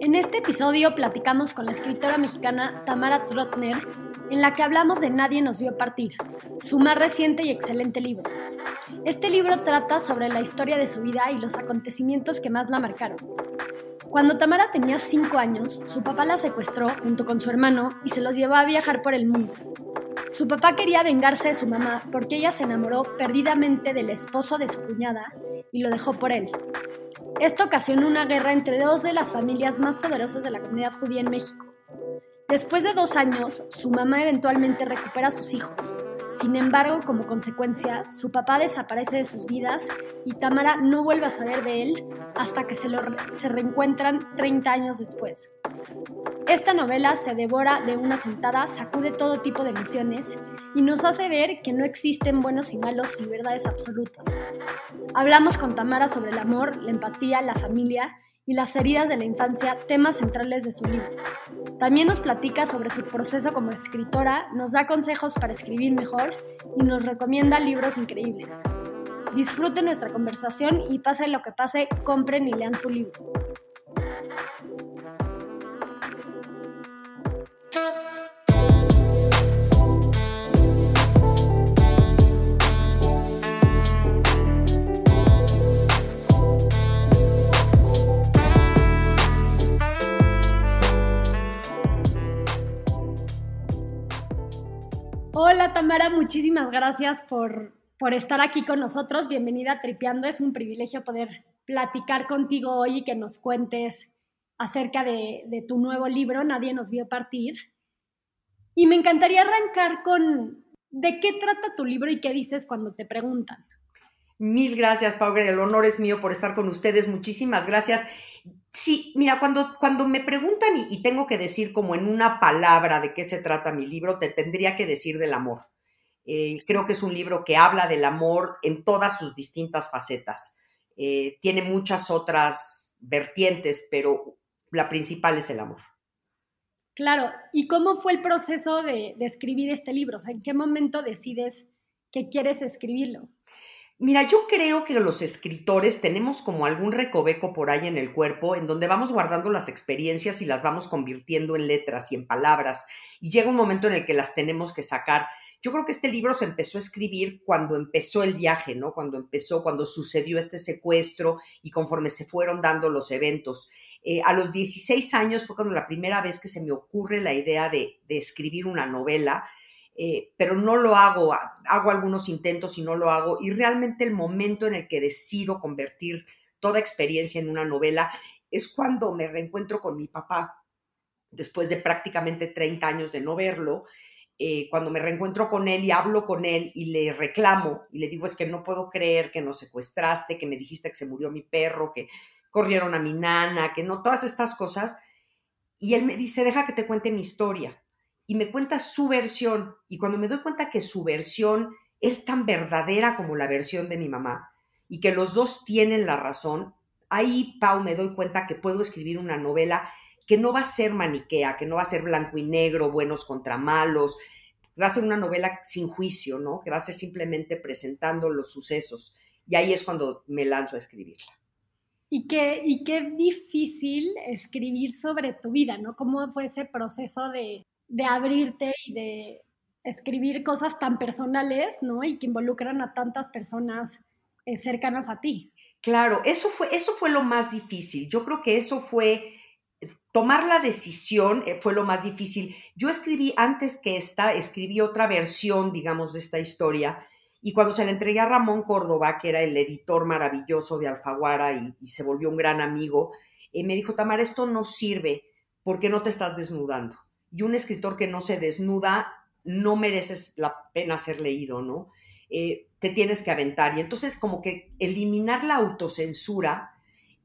En este episodio platicamos con la escritora mexicana Tamara Trotner, en la que hablamos de Nadie nos vio partir, su más reciente y excelente libro. Este libro trata sobre la historia de su vida y los acontecimientos que más la marcaron. Cuando Tamara tenía 5 años, su papá la secuestró junto con su hermano y se los llevó a viajar por el mundo. Su papá quería vengarse de su mamá porque ella se enamoró perdidamente del esposo de su cuñada y lo dejó por él. Esto ocasionó una guerra entre dos de las familias más poderosas de la comunidad judía en México. Después de dos años, su mamá eventualmente recupera a sus hijos. Sin embargo, como consecuencia, su papá desaparece de sus vidas y Tamara no vuelve a saber de él hasta que se, lo, se reencuentran 30 años después. Esta novela se devora de una sentada, sacude todo tipo de emociones y nos hace ver que no existen buenos y malos y verdades absolutas. Hablamos con Tamara sobre el amor, la empatía, la familia y las heridas de la infancia, temas centrales de su libro. También nos platica sobre su proceso como escritora, nos da consejos para escribir mejor y nos recomienda libros increíbles. Disfruten nuestra conversación y pase lo que pase, compren y lean su libro. Hola Tamara, muchísimas gracias por, por estar aquí con nosotros. Bienvenida a Tripeando. Es un privilegio poder platicar contigo hoy y que nos cuentes acerca de, tu nuevo libro, Nadie nos vio partir. Y me encantaría arrancar con de qué trata tu libro y qué dices cuando te preguntan. Mil gracias, Pau. El honor es mío por estar con ustedes. Muchísimas gracias. Sí, mira, cuando, cuando me preguntan y, tengo que decir como en una palabra de qué se trata mi libro, te tendría que decir del amor. Eh, creo que es un libro que habla del amor en todas sus distintas facetas. Eh, tiene muchas otras vertientes, pero la principal es el amor. Claro, ¿y cómo fue el proceso de, de escribir este libro? O sea, ¿en qué momento decides que quieres escribirlo? Mira, yo creo que los escritores tenemos como algún recoveco por ahí en el cuerpo en donde vamos guardando las experiencias y las vamos convirtiendo en letras y en palabras y llega un momento en el que las tenemos que sacar. Yo creo que este libro se empezó a escribir cuando empezó el viaje, ¿no? Cuando empezó, cuando sucedió este secuestro y conforme se fueron dando los eventos. Eh, a los 16 años fue cuando la primera vez que se me ocurre la idea de, de escribir una novela eh, pero no lo hago, hago algunos intentos y no lo hago. Y realmente el momento en el que decido convertir toda experiencia en una novela es cuando me reencuentro con mi papá, después de prácticamente 30 años de no verlo. Eh, cuando me reencuentro con él y hablo con él y le reclamo y le digo es que no puedo creer que nos secuestraste, que me dijiste que se murió mi perro, que corrieron a mi nana, que no, todas estas cosas. Y él me dice, deja que te cuente mi historia y me cuenta su versión. Y cuando me doy cuenta que su versión es tan verdadera como la versión de mi mamá y que los dos tienen la razón, ahí, Pau, me doy cuenta que puedo escribir una novela que no va a ser maniquea, que no va a ser blanco y negro, buenos contra malos, va a ser una novela sin juicio, ¿no? Que va a ser simplemente presentando los sucesos. Y ahí es cuando me lanzo a escribirla. Y qué, y qué difícil escribir sobre tu vida, ¿no? ¿Cómo fue ese proceso de, de abrirte y de escribir cosas tan personales, ¿no? Y que involucran a tantas personas eh, cercanas a ti. Claro, eso fue, eso fue lo más difícil. Yo creo que eso fue, tomar la decisión eh, fue lo más difícil. Yo escribí antes que esta, escribí otra versión, digamos, de esta historia. Y cuando se la entregué a Ramón Córdoba, que era el editor maravilloso de Alfaguara y, se volvió un gran amigo, eh, me dijo, Tamara, esto no sirve porque no te estás desnudando y un escritor que no se desnuda no mereces la pena ser leído, ¿no? Eh, te tienes que aventar. Y entonces como que eliminar la autocensura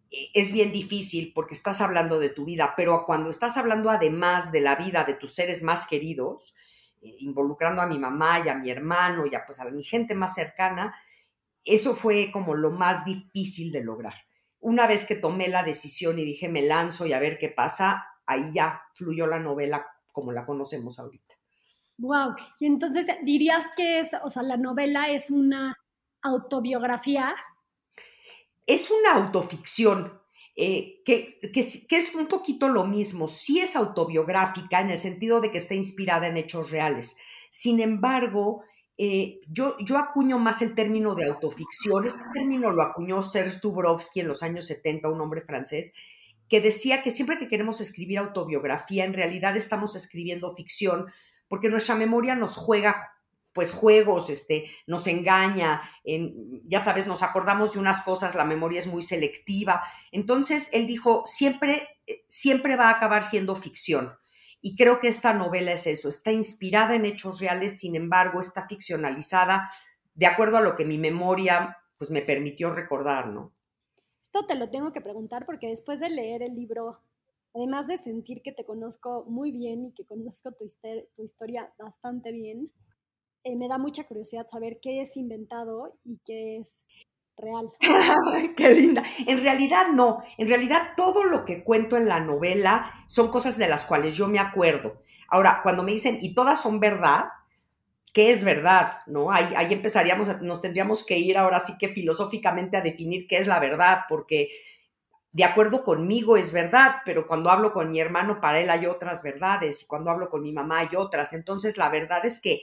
eh, es bien difícil porque estás hablando de tu vida, pero cuando estás hablando además de la vida de tus seres más queridos, eh, involucrando a mi mamá y a mi hermano y a, pues, a mi gente más cercana, eso fue como lo más difícil de lograr. Una vez que tomé la decisión y dije, me lanzo y a ver qué pasa, ahí ya fluyó la novela como la conocemos ahorita. Wow, y entonces dirías que es, o sea, la novela es una autobiografía. Es una autoficción. eh, que, que, es un poquito lo mismo. Sí es autobiográfica en el sentido de que está inspirada en hechos reales. Sin embargo, eh, yo, yo acuño más el término de autoficción. Este término lo acuñó Serge Dubrovsky en los años 70, un hombre francés, que decía que siempre que queremos escribir autobiografía, en realidad estamos escribiendo ficción, porque nuestra memoria nos juega pues juegos, este, nos engaña, en, ya sabes, nos acordamos de unas cosas, la memoria es muy selectiva. Entonces, él dijo, siempre, eh, siempre va a acabar siendo ficción. Y creo que esta novela es eso, está inspirada en hechos reales, sin embargo, está ficcionalizada de acuerdo a lo que mi memoria pues me permitió recordar, ¿no? Esto te lo tengo que preguntar porque después de leer el libro, además de sentir que te conozco muy bien y que conozco tu, historia bastante bien, eh, me da mucha curiosidad saber qué es inventado y qué es real. Qué linda. En realidad no, en realidad todo lo que cuento en la novela son cosas de las cuales yo me acuerdo. Ahora, cuando me dicen, y todas son verdad, ¿qué es verdad? ¿No? Ahí, ahí empezaríamos, nos tendríamos que ir ahora sí que filosóficamente a definir qué es la verdad, porque de acuerdo conmigo es verdad, pero cuando hablo con mi hermano, para él hay otras verdades, y cuando hablo con mi mamá hay otras. Entonces, la verdad es que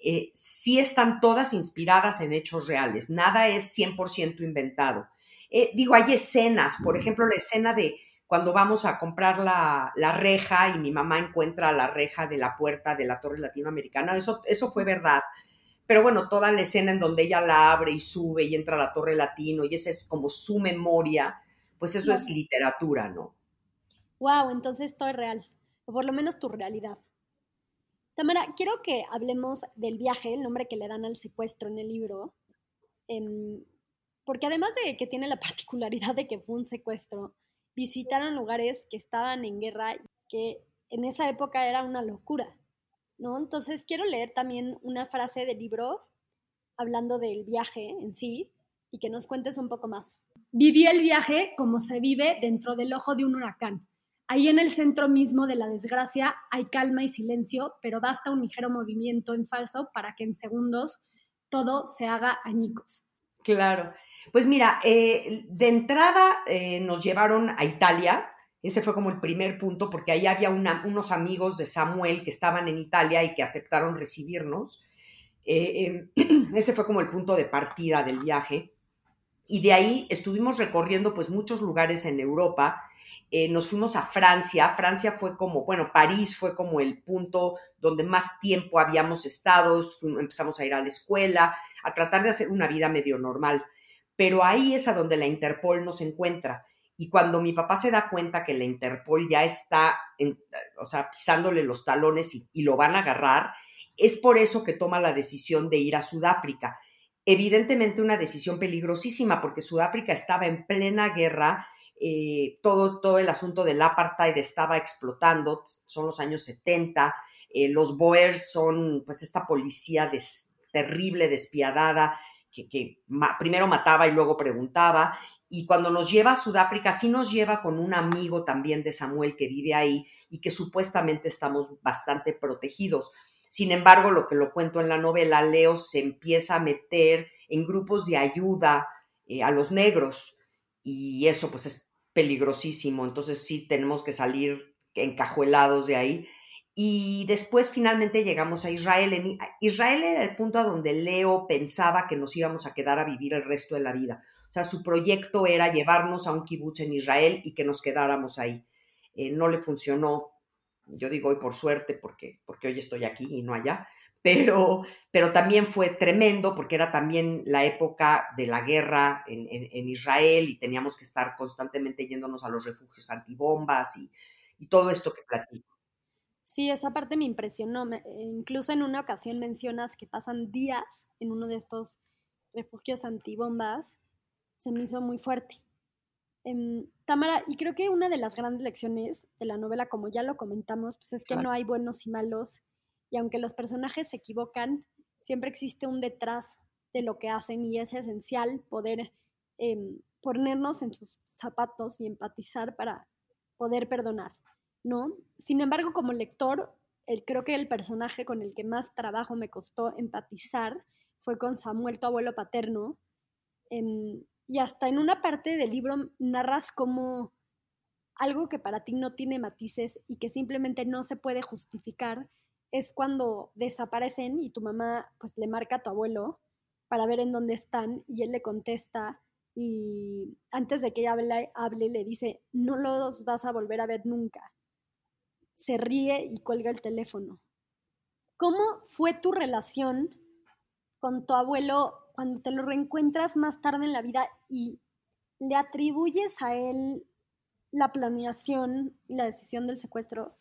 eh, sí están todas inspiradas en hechos reales, nada es 100% inventado. Eh, digo, hay escenas, por ejemplo, la escena de cuando vamos a comprar la, reja y mi mamá encuentra la reja de la puerta de la torre latinoamericana, eso, eso fue verdad. Pero bueno, toda la escena en donde ella la abre y sube y entra a la torre latino y esa es como su memoria, pues eso es literatura, ¿no? Wow, entonces todo es real, o por lo menos tu realidad. Tamara, quiero que hablemos del viaje, el nombre que le dan al secuestro en el libro, em, porque además de que tiene la particularidad de que fue un secuestro, visitaron lugares que estaban en guerra que en esa época era una locura, ¿no? Entonces quiero leer también una frase del libro hablando del viaje en sí y que nos cuentes un poco más. Viví el viaje como se vive dentro del ojo de un huracán Ahí en el centro mismo de la desgracia hay calma y silencio, pero basta un ligero movimiento en falso para que en segundos todo se haga añicos. Claro. Pues mira, eh, de entrada eh, nos llevaron a Italia. Ese fue como el primer punto, porque ahí había unos amigos de Samuel que estaban en Italia y que aceptaron recibirnos. Eh, ese fue como el punto de partida del viaje. Y de ahí estuvimos recorriendo pues muchos lugares en Europa eh, nos fuimos a Francia. Francia fue como, bueno, París fue como el punto donde más tiempo habíamos estado, empezamos a ir a la escuela, a tratar de hacer una vida medio normal. Pero ahí es a donde la Interpol nos encuentra. Y cuando mi papá se da cuenta que la Interpol ya está, o sea, pisándole los talones y, y lo van a agarrar, es por eso que toma la decisión de ir a Sudáfrica. Evidentemente una decisión peligrosísima porque Sudáfrica estaba en plena guerra eh, todo, todo el asunto del apartheid estaba explotando, son los años 70, eh, los Boers son pues esta policía terrible, despiadada, que, primero mataba y luego preguntaba, y cuando nos lleva a Sudáfrica, sí nos lleva con un amigo también de Samuel que vive ahí y que supuestamente estamos bastante protegidos. Sin embargo, lo que lo cuento en la novela, Leo se empieza a meter en grupos de ayuda eh, a los negros y eso pues es peligrosísimo, entonces sí tenemos que salir encajuelados de ahí. Y después finalmente llegamos a Israel. Israel era el punto a donde Leo pensaba que nos íbamos a quedar a vivir el resto de la vida. O sea, su proyecto era llevarnos a un kibutz en Israel y que nos quedáramos ahí. Eh, no le funcionó, yo digo hoy por suerte, porque, porque hoy estoy aquí y no allá, pero, pero también fue tremendo porque era también la época de la guerra en, Israel y teníamos que estar constantemente yéndonos a los refugios antibombas y, y todo esto que platico. Sí, esa parte me impresionó. incluso en una ocasión mencionas que pasan días en uno de estos refugios antibombas. Se me hizo muy fuerte. Em, Tamara, y creo que una de las grandes lecciones de la novela, como ya lo comentamos, pues es que no hay buenos y malos y aunque los personajes se equivocan, siempre existe un detrás de lo que hacen y es esencial poder em, ponernos en sus zapatos y empatizar para poder perdonar, ¿no? Sin embargo, como lector, el, creo que el personaje con el que más trabajo me costó empatizar fue con Samuel, tu abuelo paterno, em, y hasta en una parte del libro narras como algo que para ti no tiene matices y que simplemente no se puede justificar es cuando desaparecen y tu mamá pues le marca a tu abuelo para ver en dónde están y él le contesta y antes de que ella hable, hable le dice, no los vas a volver a ver nunca. Se ríe y cuelga el teléfono. ¿Cómo fue tu relación con tu abuelo cuando te lo reencuentras más tarde en la vida y le atribuyes a él la planeación y la decisión del secuestro?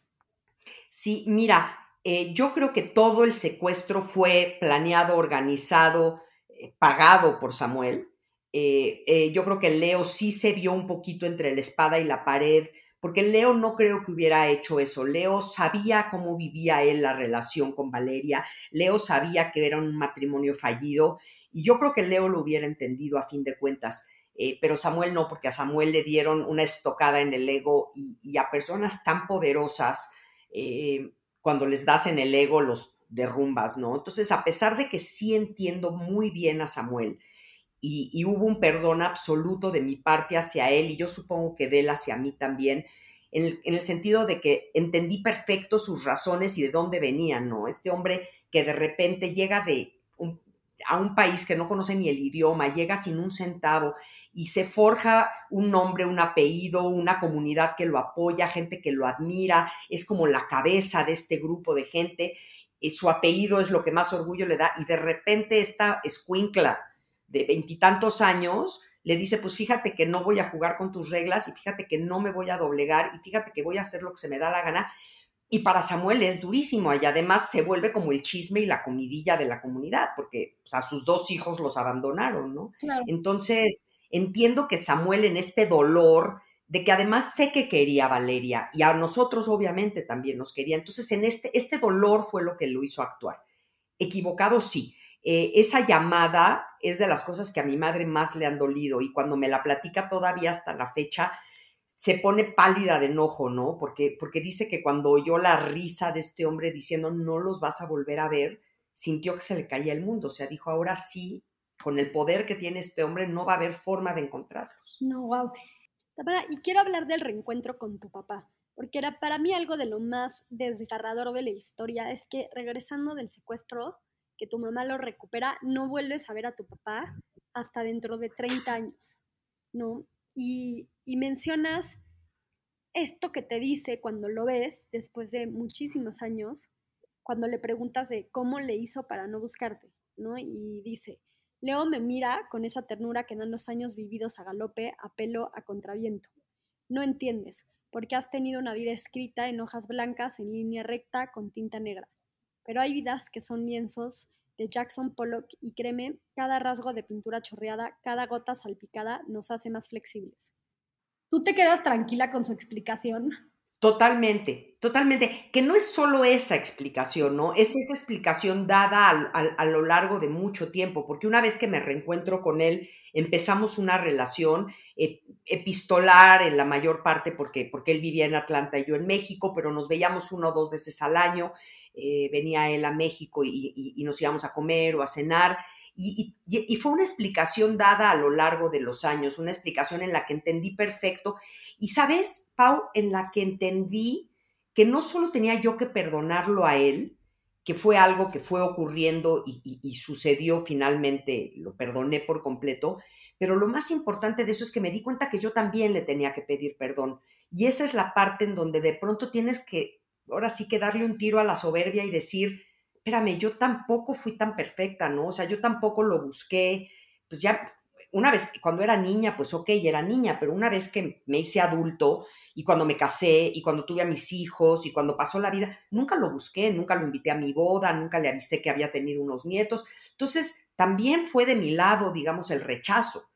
Sí, mira, eh, yo creo que todo el secuestro fue planeado, organizado, eh, pagado por Samuel. Eh, yo creo que Leo sí se vio un poquito entre la espada y la pared, porque Leo no creo que hubiera hecho eso. Leo sabía cómo vivía él la relación con Valeria, Leo sabía que era un matrimonio fallido y yo creo que Leo lo hubiera entendido a fin de cuentas. pero Samuel no, porque a Samuel le dieron una estocada en el ego y, a personas tan poderosas cuando les das en el ego los derrumbas, ¿no? Entonces, a pesar de que sí entiendo muy bien a Samuel y, hubo un perdón absoluto de mi parte hacia él y yo supongo que de él hacia mí también, en el, sentido de que entendí perfecto sus razones y de dónde venían, ¿no? Este hombre que de repente llega de a un país que no conoce ni el idioma, llega sin un centavo y se forja un nombre, un apellido, una comunidad que lo apoya, gente que lo admira, es como la cabeza de este grupo de gente, y su apellido es lo que más orgullo le da y de repente esta escuincla de veintitantos años le dice, pues fíjate que no voy a jugar con tus reglas y fíjate que no me voy a doblegar y fíjate que voy a hacer lo que se me da la gana y para Samuel es durísimo y además se vuelve como el chisme y la comidilla de la comunidad, porque a sus dos hijos los abandonaron, ¿no? Entonces, entiendo que Samuel en este dolor de que además sé que quería a Valeria y a nosotros obviamente también nos quería. Entonces, en este, este dolor fue lo que lo hizo actuar. Equivocado, sí. Eh, esa llamada es de las cosas que a mi madre más le han dolido y cuando me la platica todavía hasta la fecha, se pone pálida de enojo, ¿no? Porque, porque dice que cuando oyó la risa de este hombre diciendo no los vas a volver a ver, sintió que se le caía el mundo. O sea, dijo, ahora sí, con el poder que tiene este hombre, no va a haber forma de encontrarlos. No, wow. Y quiero hablar del reencuentro con tu papá, porque era para mí algo de lo más desgarrador de la historia, es que regresando del secuestro, que tu mamá lo recupera, no vuelves a ver a tu papá hasta dentro de 30 años, ¿no? Y, mencionas esto que te dice cuando lo ves después de muchísimos años, cuando le preguntas de cómo le hizo para no buscarte, ¿no? Y dice, Leo me mira con esa ternura que dan los años vividos a galope, a pelo, a contraviento. No entiendes, porque has tenido una vida escrita en hojas blancas, en línea recta, con tinta negra. Pero hay vidas que son lienzos de Jackson Pollock y créeme, cada rasgo de pintura chorreada, cada gota salpicada nos hace más flexibles. ¿Tú te quedas tranquila con su explicación? Totalmente, totalmente. Que no es solo esa explicación, ¿no? Es esa explicación dada a, lo largo de mucho tiempo, porque una vez que me reencuentro con él, empezamos una relación eh, epistolar en la mayor parte, porque, porque él vivía en Atlanta y yo en México, pero nos veíamos una o dos veces al año, eh, venía él a México y, nos íbamos a comer o a cenar. Y, y, fue una explicación dada a lo largo de los años, una explicación en la que entendí perfecto. Y sabes, Pau, en la que entendí que no solo tenía yo que perdonarlo a él, que fue algo que fue ocurriendo y, sucedió finalmente, lo perdoné por completo, pero lo más importante de eso es que me di cuenta que yo también le tenía que pedir perdón. Y esa es la parte en donde de pronto tienes que ahora sí que darle un tiro a la soberbia y decir, espérame, yo tampoco fui tan perfecta, ¿no? O sea, yo tampoco lo busqué, pues ya, una vez, cuando era niña, pues ok, era niña, pero una vez que me hice adulto y cuando me casé y cuando tuve a mis hijos y cuando pasó la vida, nunca lo busqué, nunca lo invité a mi boda, nunca le avisé que había tenido unos nietos. Entonces, también fue de mi lado, digamos, el rechazo.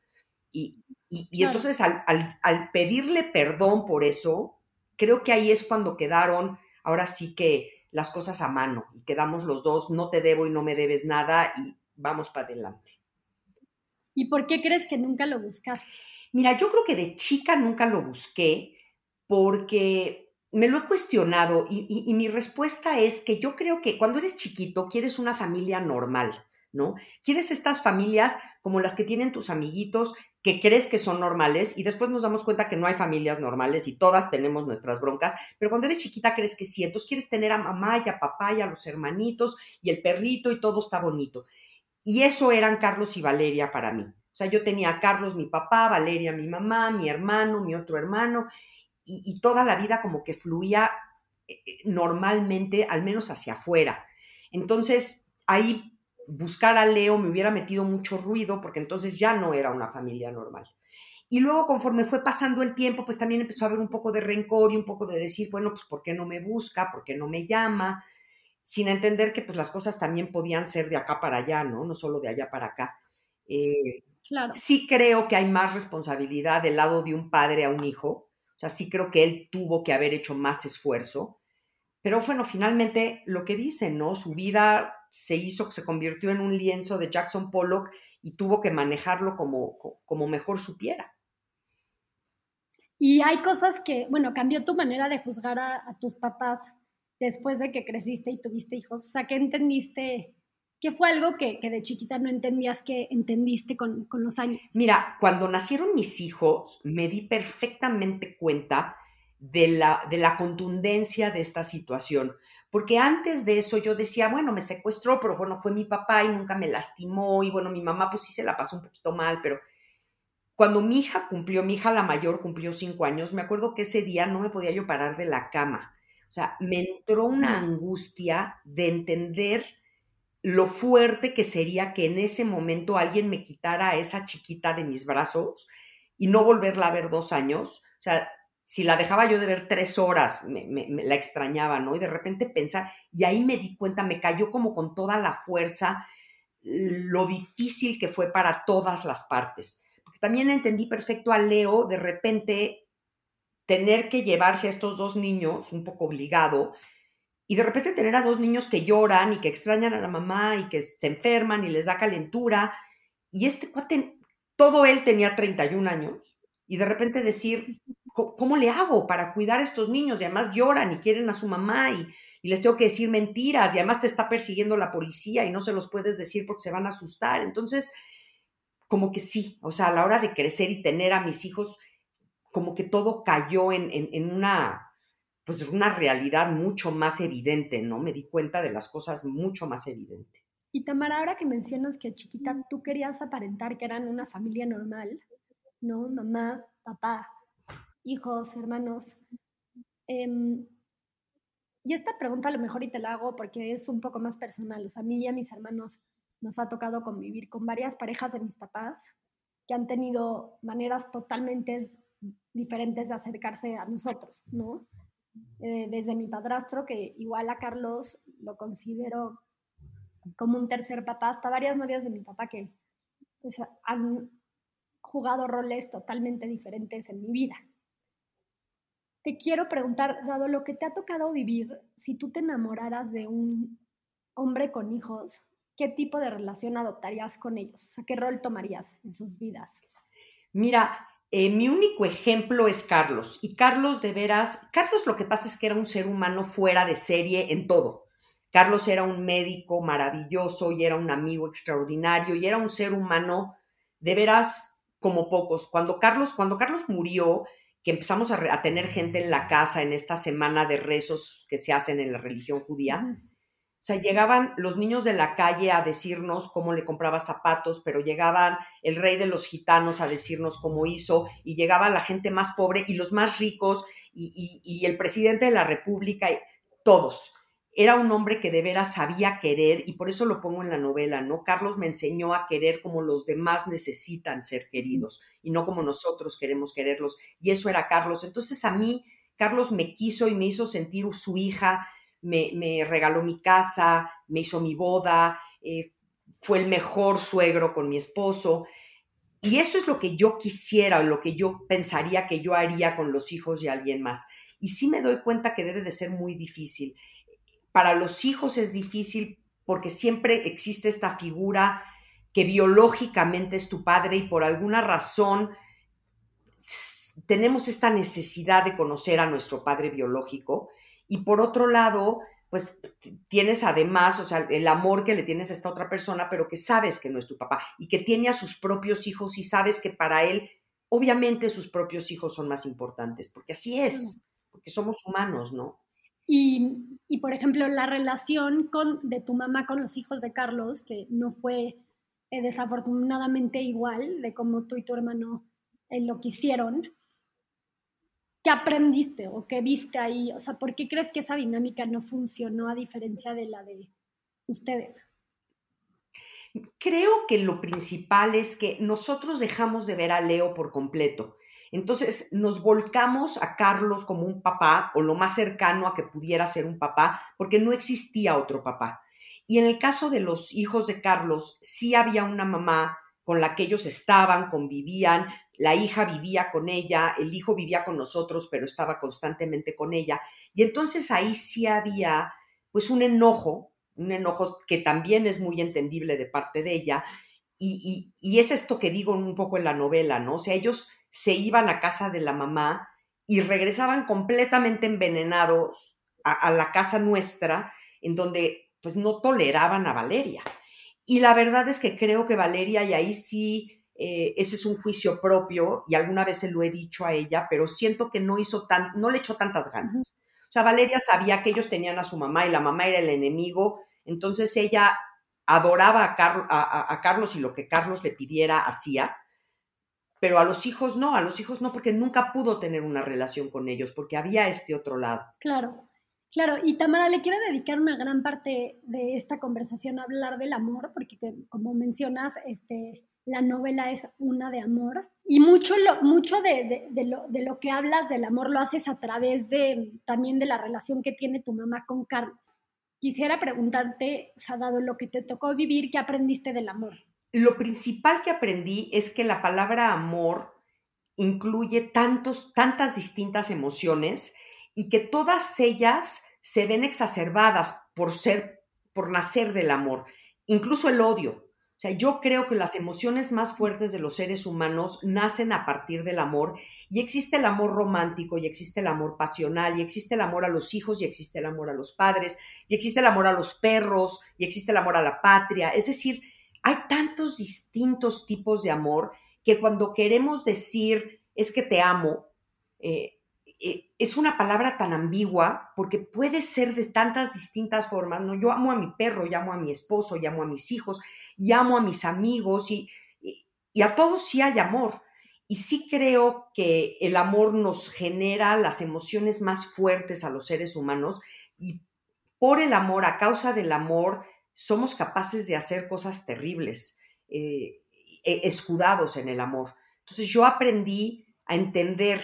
Y, entonces, al, al pedirle perdón por eso, creo que ahí es cuando quedaron ahora sí que las cosas a mano y quedamos los dos, no te debo y no me debes nada y vamos para adelante. ¿Y por qué crees que nunca lo buscaste? Mira, yo creo que de chica nunca lo busqué porque me lo he cuestionado y, mi respuesta es que yo creo que cuando eres chiquito quieres una familia normal, ¿no? Quieres estas familias como las que tienen tus amiguitos que crees que son normales y después nos damos cuenta que no hay familias normales y todas tenemos nuestras broncas, pero cuando eres chiquita crees que sí, entonces quieres tener a mamá y a papá y a los hermanitos y el perrito y todo está bonito. Y eso eran Carlos y Valeria para mí. O sea, yo tenía a Carlos, mi papá, Valeria, mi mamá, mi hermano, mi otro hermano, y, y toda la vida como que fluía eh, eh, normalmente, al menos hacia afuera. Entonces, ahí buscar a Leo me hubiera metido mucho ruido porque entonces ya no era una familia normal. Y luego, conforme fue pasando el tiempo, pues también empezó a haber un poco de rencor y un poco de decir, bueno, pues ¿por qué no me busca? ¿Por qué no me llama? Sin entender que pues las cosas también podían ser de acá para allá, ¿no? No solo de allá para acá. Eh, claro. Sí creo que hay más responsabilidad del lado de un padre a un hijo. O sea, sí creo que él tuvo que haber hecho más esfuerzo. Pero bueno, finalmente lo que dicen, ¿no? Su vida se hizo, se convirtió en un lienzo de Jackson Pollock y tuvo que manejarlo como, como mejor supiera. Y hay cosas que, bueno, cambió tu manera de juzgar a, tus papás después de que creciste y tuviste hijos. O sea, ¿qué entendiste? ¿Qué fue algo que, que de chiquita no entendías que entendiste con, con los años? Mira, cuando nacieron mis hijos, me di perfectamente cuenta de la, de la contundencia de esta situación. Porque antes de eso yo decía, bueno, me secuestró, pero bueno, fue mi papá y nunca me lastimó. Y bueno, mi mamá pues sí se la pasó un poquito mal, pero cuando mi hija cumplió, mi hija la mayor cumplió cinco años, me acuerdo que ese día no me podía yo parar de la cama. O sea, me entró una angustia de entender lo fuerte que sería que en ese momento alguien me quitara a esa chiquita de mis brazos y no volverla a ver dos años. O sea, si la dejaba yo de ver tres horas, me, la extrañaba, ¿no? Y de repente pensar, y ahí me di cuenta, me cayó como con toda la fuerza lo difícil que fue para todas las partes. También entendí perfecto a Leo de repente tener que llevarse a estos dos niños, un poco obligado, y de repente tener a dos niños que lloran y que extrañan a la mamá y que se enferman y les da calentura. Y este cuate, todo él tenía 31 años, y de repente decir, ¿cómo le hago para cuidar a estos niños? Y además lloran y quieren a su mamá y, les tengo que decir mentiras y además te está persiguiendo la policía y no se los puedes decir porque se van a asustar. Entonces, como que sí, o sea, a la hora de crecer y tener a mis hijos, como que todo cayó en, en, una, pues una realidad mucho más evidente, ¿no? Me di cuenta de las cosas mucho más evidente. Y Tamara, ahora que mencionas que chiquita tú querías aparentar que eran una familia normal, ¿no? Mamá, papá, hijos, hermanos. Em, y esta pregunta a lo mejor y te la hago porque es un poco más personal. O sea, a mí y a mis hermanos nos ha tocado convivir con varias parejas de mis papás que han tenido maneras totalmente diferentes de acercarse a nosotros, ¿no? Eh, desde mi padrastro, que igual a Carlos lo considero como un tercer papá, hasta varias novias de mi papá que pues, han jugado roles totalmente diferentes en mi vida. Te quiero preguntar, dado lo que te ha tocado vivir, si tú te enamoraras de un hombre con hijos, ¿qué tipo de relación adoptarías con ellos? O sea, ¿qué rol tomarías en sus vidas? Mira, eh, mi único ejemplo es Carlos. Y Carlos, de veras, Carlos lo que pasa es que era un ser humano fuera de serie en todo. Carlos era un médico maravilloso y era un amigo extraordinario y era un ser humano de veras como pocos. Cuando Carlos, cuando Carlos murió, que empezamos a, tener gente en la casa en esta semana de rezos que se hacen en la religión judía, o sea, llegaban los niños de la calle a decirnos cómo le compraba zapatos, pero llegaban el rey de los gitanos a decirnos cómo hizo, y llegaba la gente más pobre y los más ricos, y, y el presidente de la República, todos era un hombre que de veras sabía querer y por eso lo pongo en la novela, ¿no? Carlos me enseñó a querer como los demás necesitan ser queridos y no como nosotros queremos quererlos. Y eso era Carlos. Entonces a mí, Carlos me quiso y me hizo sentir su hija, me, regaló mi casa, me hizo mi boda, eh, fue el mejor suegro con mi esposo. Y eso es lo que yo quisiera, lo que yo pensaría que yo haría con los hijos de alguien más. Y sí me doy cuenta que debe de ser muy difícil para los hijos es difícil porque siempre existe esta figura que biológicamente es tu padre y por alguna razón tenemos esta necesidad de conocer a nuestro padre biológico. Y por otro lado, pues tienes además, o sea, el amor que le tienes a esta otra persona, pero que sabes que no es tu papá y que tiene a sus propios hijos y sabes que para él, obviamente sus propios hijos son más importantes, porque así es, porque somos humanos, ¿no? Y, por ejemplo, la relación de tu mamá con los hijos de Carlos, que no fue eh, desafortunadamente igual de como tú y tu hermano eh, lo quisieron, ¿qué aprendiste o qué viste ahí? O sea, ¿por qué crees que esa dinámica no funcionó a diferencia de la de ustedes? Creo que lo principal es que nosotros dejamos de ver a Leo por completo. Entonces nos volcamos a Carlos como un papá o lo más cercano a que pudiera ser un papá, porque no existía otro papá. Y en el caso de los hijos de Carlos, sí había una mamá con la que ellos estaban, convivían, la hija vivía con ella, el hijo vivía con nosotros, pero estaba constantemente con ella. Y entonces ahí sí había pues un enojo, un enojo que también es muy entendible de parte de ella. Y, y, es esto que digo un poco en la novela, ¿no? O sea, ellos se iban a casa de la mamá y regresaban completamente envenenados a, a la casa nuestra, en donde pues no toleraban a Valeria. Y la verdad es que creo que Valeria, y ahí sí eh, ese es un juicio propio y alguna vez se lo he dicho a ella, pero siento que no hizo tan, no le echó tantas ganas. O sea, Valeria sabía que ellos tenían a su mamá y la mamá era el enemigo, entonces ella adoraba a, a, Carlos y lo que Carlos le pidiera hacía, pero a los hijos no, a los hijos no, porque nunca pudo tener una relación con ellos, porque había este otro lado. Claro, claro. Y Tamara, le quiero dedicar una gran parte de esta conversación a hablar del amor, porque como mencionas, este, la novela es una de amor. Y mucho, lo, mucho de, lo, de, lo, que hablas del amor lo haces a través de también de la relación que tiene tu mamá con Carlos. Quisiera preguntarte, o dado lo que te tocó vivir, ¿qué aprendiste del amor? Lo principal que aprendí es que la palabra amor incluye tantos, tantas distintas emociones y que todas ellas se ven exacerbadas por ser, por nacer del amor, incluso el odio. O sea, yo creo que las emociones más fuertes de los seres humanos nacen a partir del amor y existe el amor romántico y existe el amor pasional y existe el amor a los hijos y existe el amor a los padres y existe el amor a los perros y existe el amor a la patria. Es decir, hay tantos distintos tipos de amor que cuando queremos decir es que te amo, eh, eh, es una palabra tan ambigua porque puede ser de tantas distintas formas, ¿no? Yo amo a mi perro, llamo amo a mi esposo, llamo amo a mis hijos, amo a mis amigos y, y, a todos sí hay amor. Y sí creo que el amor nos genera las emociones más fuertes a los seres humanos y por el amor, a causa del amor, somos capaces de hacer cosas terribles, eh, e, escudados en el amor. Entonces yo aprendí a entender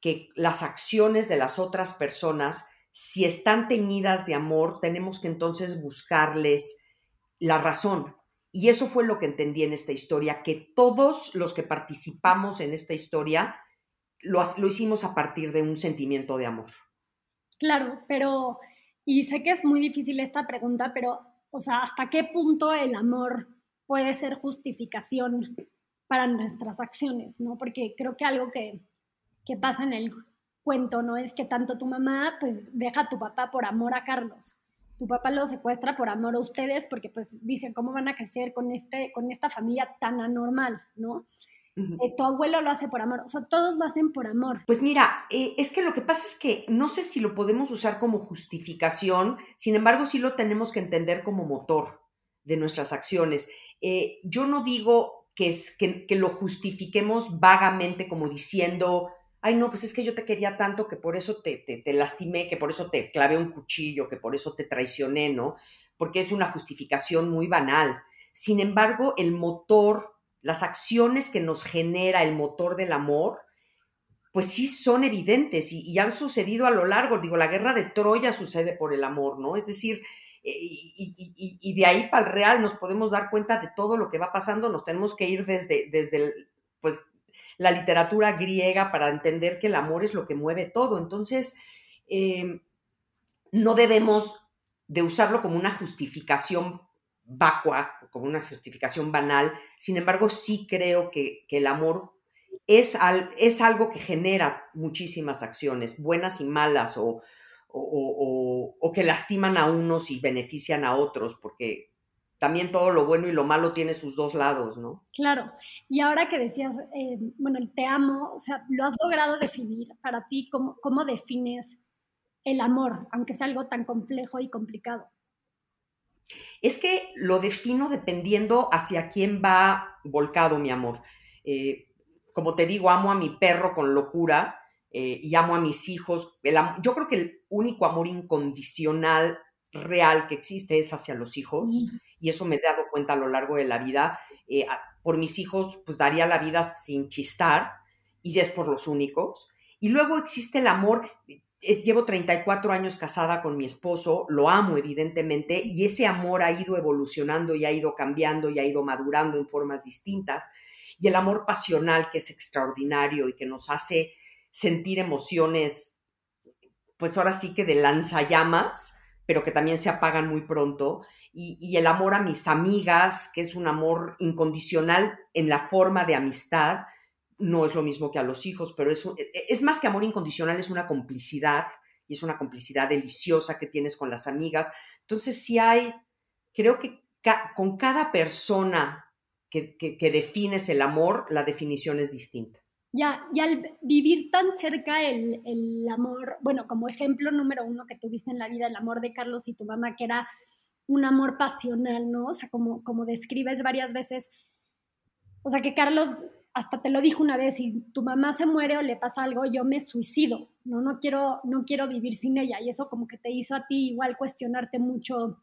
que las acciones de las otras personas, si están teñidas de amor, tenemos que entonces buscarles la razón. Y eso fue lo que entendí en esta historia, que todos los que participamos en esta historia lo, lo hicimos a partir de un sentimiento de amor. Claro, pero, y sé que es muy difícil esta pregunta, pero, o sea, ¿hasta qué punto el amor puede ser justificación para nuestras acciones? ¿No? Porque creo que algo que que pasa en el cuento, ¿no? Es que tanto tu mamá, pues, deja a tu papá por amor a Carlos. Tu papá lo secuestra por amor a ustedes porque, pues, dicen, ¿cómo van a crecer con, este, con esta familia tan anormal, ¿no? Eh, tu abuelo lo hace por amor, o sea, todos lo hacen por amor. Pues mira, eh, es que lo que pasa es que no sé si lo podemos usar como justificación, sin embargo sí lo tenemos que entender como motor de nuestras acciones. Eh, yo no digo que, es, que, que, lo justifiquemos vagamente como diciendo, ay, no, pues es que yo te quería tanto que por eso te, te, lastimé, que por eso te clavé un cuchillo, que por eso te traicioné, ¿no? Porque es una justificación muy banal. Sin embargo, el motor, las acciones que nos genera el motor del amor, pues sí son evidentes y, han sucedido a lo largo. Digo, la guerra de Troya sucede por el amor, ¿no? Es decir, eh, y, de ahí para el real nos podemos dar cuenta de todo lo que va pasando, nos tenemos que ir desde, desde pues la literatura griega para entender que el amor es lo que mueve todo. Entonces, em, no debemos de usarlo como una justificación vacua, como una justificación banal. Sin embargo, sí creo que, el amor es, es, algo que genera muchísimas acciones, buenas y malas, o, o, que lastiman a unos y benefician a otros, porque también todo lo bueno y lo malo tiene sus dos lados, ¿no? Claro. Y ahora que decías, eh, bueno, el te amo, o sea, ¿lo has logrado definir para ti? ¿Cómo, ¿Cómo defines el amor, aunque sea algo tan complejo y complicado? Es que lo defino dependiendo hacia quién va volcado mi amor. Eh, como te digo, amo a mi perro con locura eh, y amo a mis hijos. yo creo que el único amor incondicional real que existe es hacia los hijos y eso me he dado cuenta a lo largo de la vida. Eh, por mis hijos, pues daría la vida sin chistar y es por los únicos. Y luego existe el amor, llevo 34 años casada con mi esposo, lo amo evidentemente, y ese amor ha ido evolucionando y ha ido cambiando y ha ido madurando en formas distintas. Y el amor pasional, que es extraordinario y que nos hace sentir emociones, pues ahora sí que de lanzallamas, pero que también se apagan muy pronto. Y, y el amor a mis amigas, que es un amor incondicional en la forma de amistad, no es lo mismo que a los hijos, pero es, e, e, es más que amor incondicional, es una complicidad y es una complicidad deliciosa que tienes con las amigas. Entonces, si hay, creo que con cada persona que, que, defines el amor, la definición es distinta. Ya, y al vivir tan cerca el, el, amor, bueno, como ejemplo número uno que tuviste en la vida, el amor de Carlos y tu mamá, que era un amor pasional, ¿no? O sea, como, como describes varias veces, o sea, que Carlos hasta te lo dijo una vez, si tu mamá se muere o le pasa algo, yo me suicido, no, no quiero, no quiero vivir sin ella. Y eso como que te hizo a ti igual cuestionarte mucho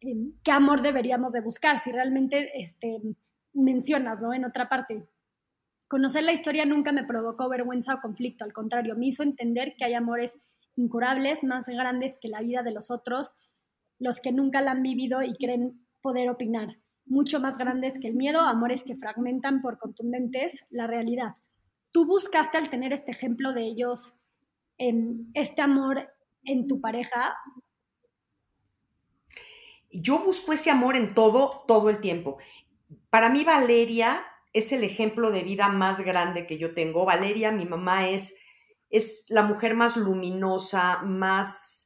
em, qué amor deberíamos de buscar, si realmente este, mencionas, ¿no? En otra parte. Conocer la historia nunca me provocó vergüenza o conflicto, al contrario, me hizo entender que hay amores incurables, más grandes que la vida de los otros, los que nunca la han vivido y creen poder opinar mucho más grandes que el miedo, amores que fragmentan por contundentes la realidad. Tú buscaste al tener este ejemplo de ellos, en este amor en tu pareja. Yo busco ese amor en todo, todo el tiempo. Para mí Valeria es el ejemplo de vida más grande que yo tengo. Valeria, mi mamá, es, es la mujer más luminosa, más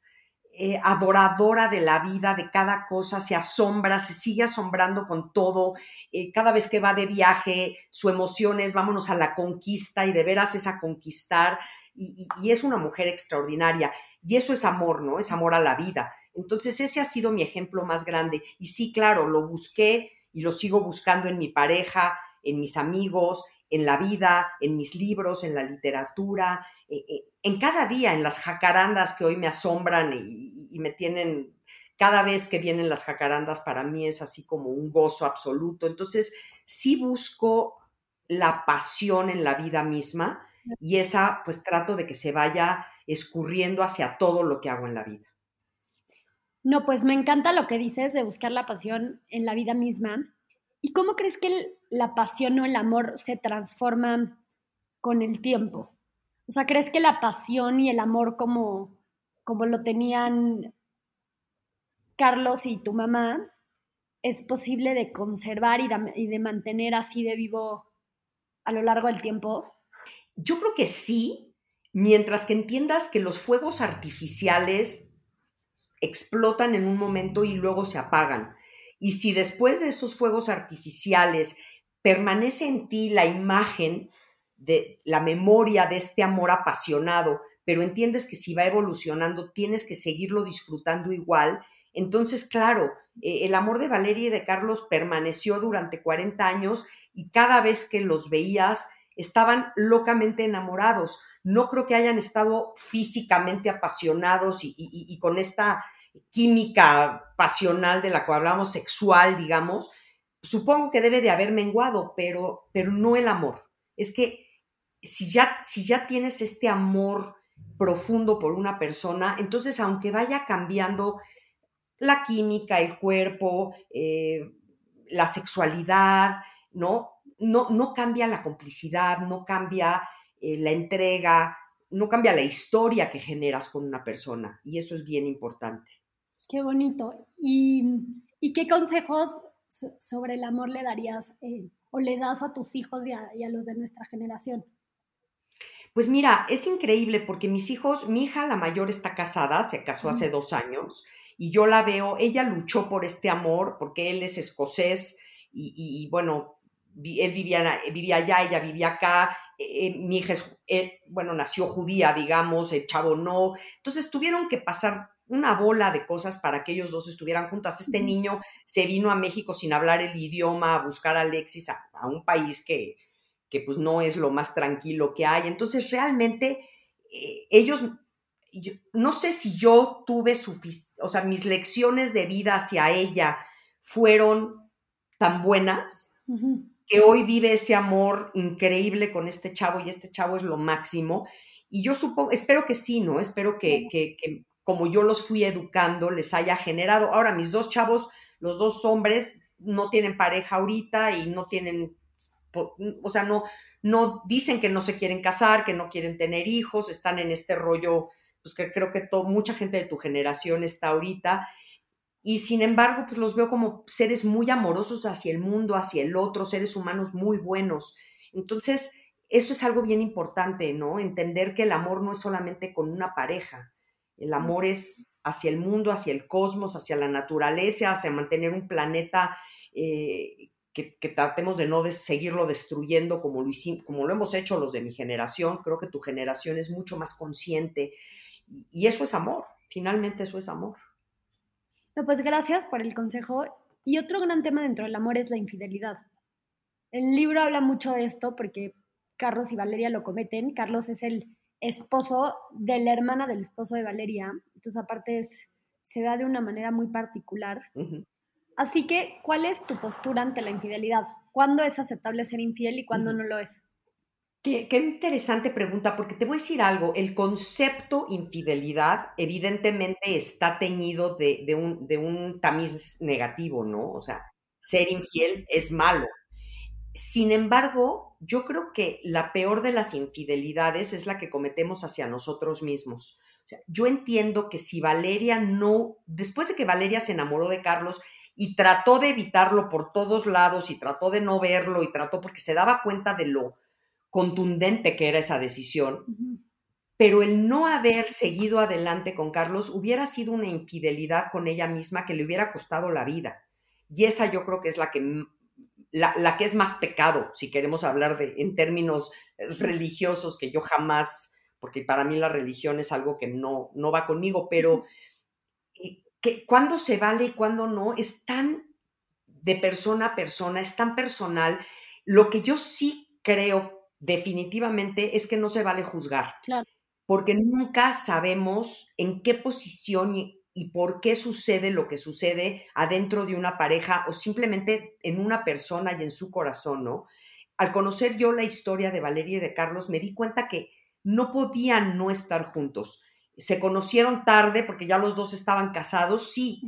eh, adoradora de la vida, de cada cosa, se asombra, se sigue asombrando con todo. Eh, cada vez que va de viaje, su emoción es vámonos a la conquista y de veras es a conquistar. Y, y, es una mujer extraordinaria. Y eso es amor, ¿no? Es amor a la vida. Entonces ese ha sido mi ejemplo más grande. Y sí, claro, lo busqué y lo sigo buscando en mi pareja, en mis amigos, en la vida, en mis libros, en la literatura, eh, eh, en cada día, en las jacarandas que hoy me asombran y, y, me tienen, cada vez que vienen las jacarandas para mí es así como un gozo absoluto. Entonces, sí busco la pasión en la vida misma y esa pues trato de que se vaya escurriendo hacia todo lo que hago en la vida. No, pues me encanta lo que dices de buscar la pasión en la vida misma. ¿Y cómo crees que la pasión o el amor se transforman con el tiempo? O sea, ¿crees que la pasión y el amor como, como lo tenían Carlos y tu mamá es posible de conservar y de, y de mantener así de vivo a lo largo del tiempo? Yo creo que sí, mientras que entiendas que los fuegos artificiales explotan en un momento y luego se apagan. Y si después de esos fuegos artificiales permanece en ti la imagen de la memoria de este amor apasionado, pero entiendes que si va evolucionando tienes que seguirlo disfrutando igual, entonces, claro, eh, el amor de Valeria y de Carlos permaneció durante 40 años y cada vez que los veías estaban locamente enamorados. No creo que hayan estado físicamente apasionados y con esta química pasional de la que hablamos, sexual, digamos, supongo que debe de haber menguado, pero, pero no el amor. Es que si ya, si ya tienes este amor profundo por una persona, entonces aunque vaya cambiando la química, el cuerpo, eh, la sexualidad, ¿no? ¿no? No cambia la complicidad, no cambia eh, la entrega, no cambia la historia que generas con una persona y eso es bien importante. Qué bonito. ¿Y, qué consejos sobre el amor le darías eh, o le das a tus hijos y a, los de nuestra generación? Pues mira, es increíble porque mis hijos, mi hija la mayor está casada, se casó hace dos años, y yo la veo, ella luchó por este amor porque él es escocés y, bueno, él vivía, vivía allá, ella vivía acá, eh, eh, mi hija es, eh, bueno, nació judía, digamos, el chavo no, entonces tuvieron que pasar una bola de cosas para que ellos dos estuvieran juntas. Este niño se vino a México sin hablar el idioma, a buscar a Alexis a, un país que, que, pues no es lo más tranquilo que hay. Entonces realmente ellos no sé si yo tuve suficiente, o sea, mis lecciones de vida hacia ella fueron tan buenas que hoy vive ese amor increíble con este chavo y este chavo es lo máximo. Y yo supongo, espero que sí, ¿no? Espero que, que, que como yo los fui educando les haya generado. Ahora, mis dos chavos, los dos hombres, no tienen pareja ahorita y no tienen, o sea, no, no dicen que no se quieren casar, que no quieren tener hijos, están en este rollo pues que creo que mucha gente de tu generación está ahorita. Y sin embargo, pues los veo como seres muy amorosos hacia el mundo, hacia el otro, seres humanos muy buenos. Entonces, eso es algo bien importante, ¿no? Entender que el amor no es solamente con una pareja. El amor es hacia el mundo, hacia el cosmos, hacia la naturaleza, hacia mantener un planeta eh, que, tratemos de no seguirlo destruyendo como lo, como lo hemos hecho los de mi generación. Creo que tu generación es mucho más consciente y eso es amor, finalmente eso es amor. No, pues gracias por el consejo. Y otro gran tema dentro del amor es la infidelidad. El libro habla mucho de esto porque Carlos y Valeria lo cometen. Carlos es el esposo de la hermana del esposo de Valeria. Entonces, aparte, se da de una manera muy particular. Así que, ¿cuál es tu postura ante la infidelidad? ¿Cuándo es aceptable ser infiel y cuándo no lo es? Qué, interesante pregunta, porque te voy a decir algo, el concepto infidelidad evidentemente está teñido de, un, de un tamiz negativo, ¿no? O sea, ser infiel es malo. Sin embargo, yo creo que la peor de las infidelidades es la que cometemos hacia nosotros mismos. O sea, yo entiendo que si Valeria no, después de que Valeria se enamoró de Carlos y trató de evitarlo por todos lados y trató de no verlo y trató porque se daba cuenta de lo contundente que era esa decisión, pero el no haber seguido adelante con Carlos hubiera sido una infidelidad con ella misma que le hubiera costado la vida. Y esa yo creo que es la que, la, que es más pecado, si queremos hablar de, en términos religiosos, que yo jamás, porque para mí la religión es algo que no, no va conmigo, pero que cuando se vale y cuando no, es tan de persona a persona, es tan personal. Lo que yo sí creo definitivamente es que no se vale juzgar. Porque nunca sabemos en qué posición y, por qué sucede lo que sucede adentro de una pareja o simplemente en una persona y en su corazón, ¿no? Al conocer yo la historia de Valeria y de Carlos, me di cuenta que no podían no estar juntos. Se conocieron tarde porque ya los dos estaban casados, sí,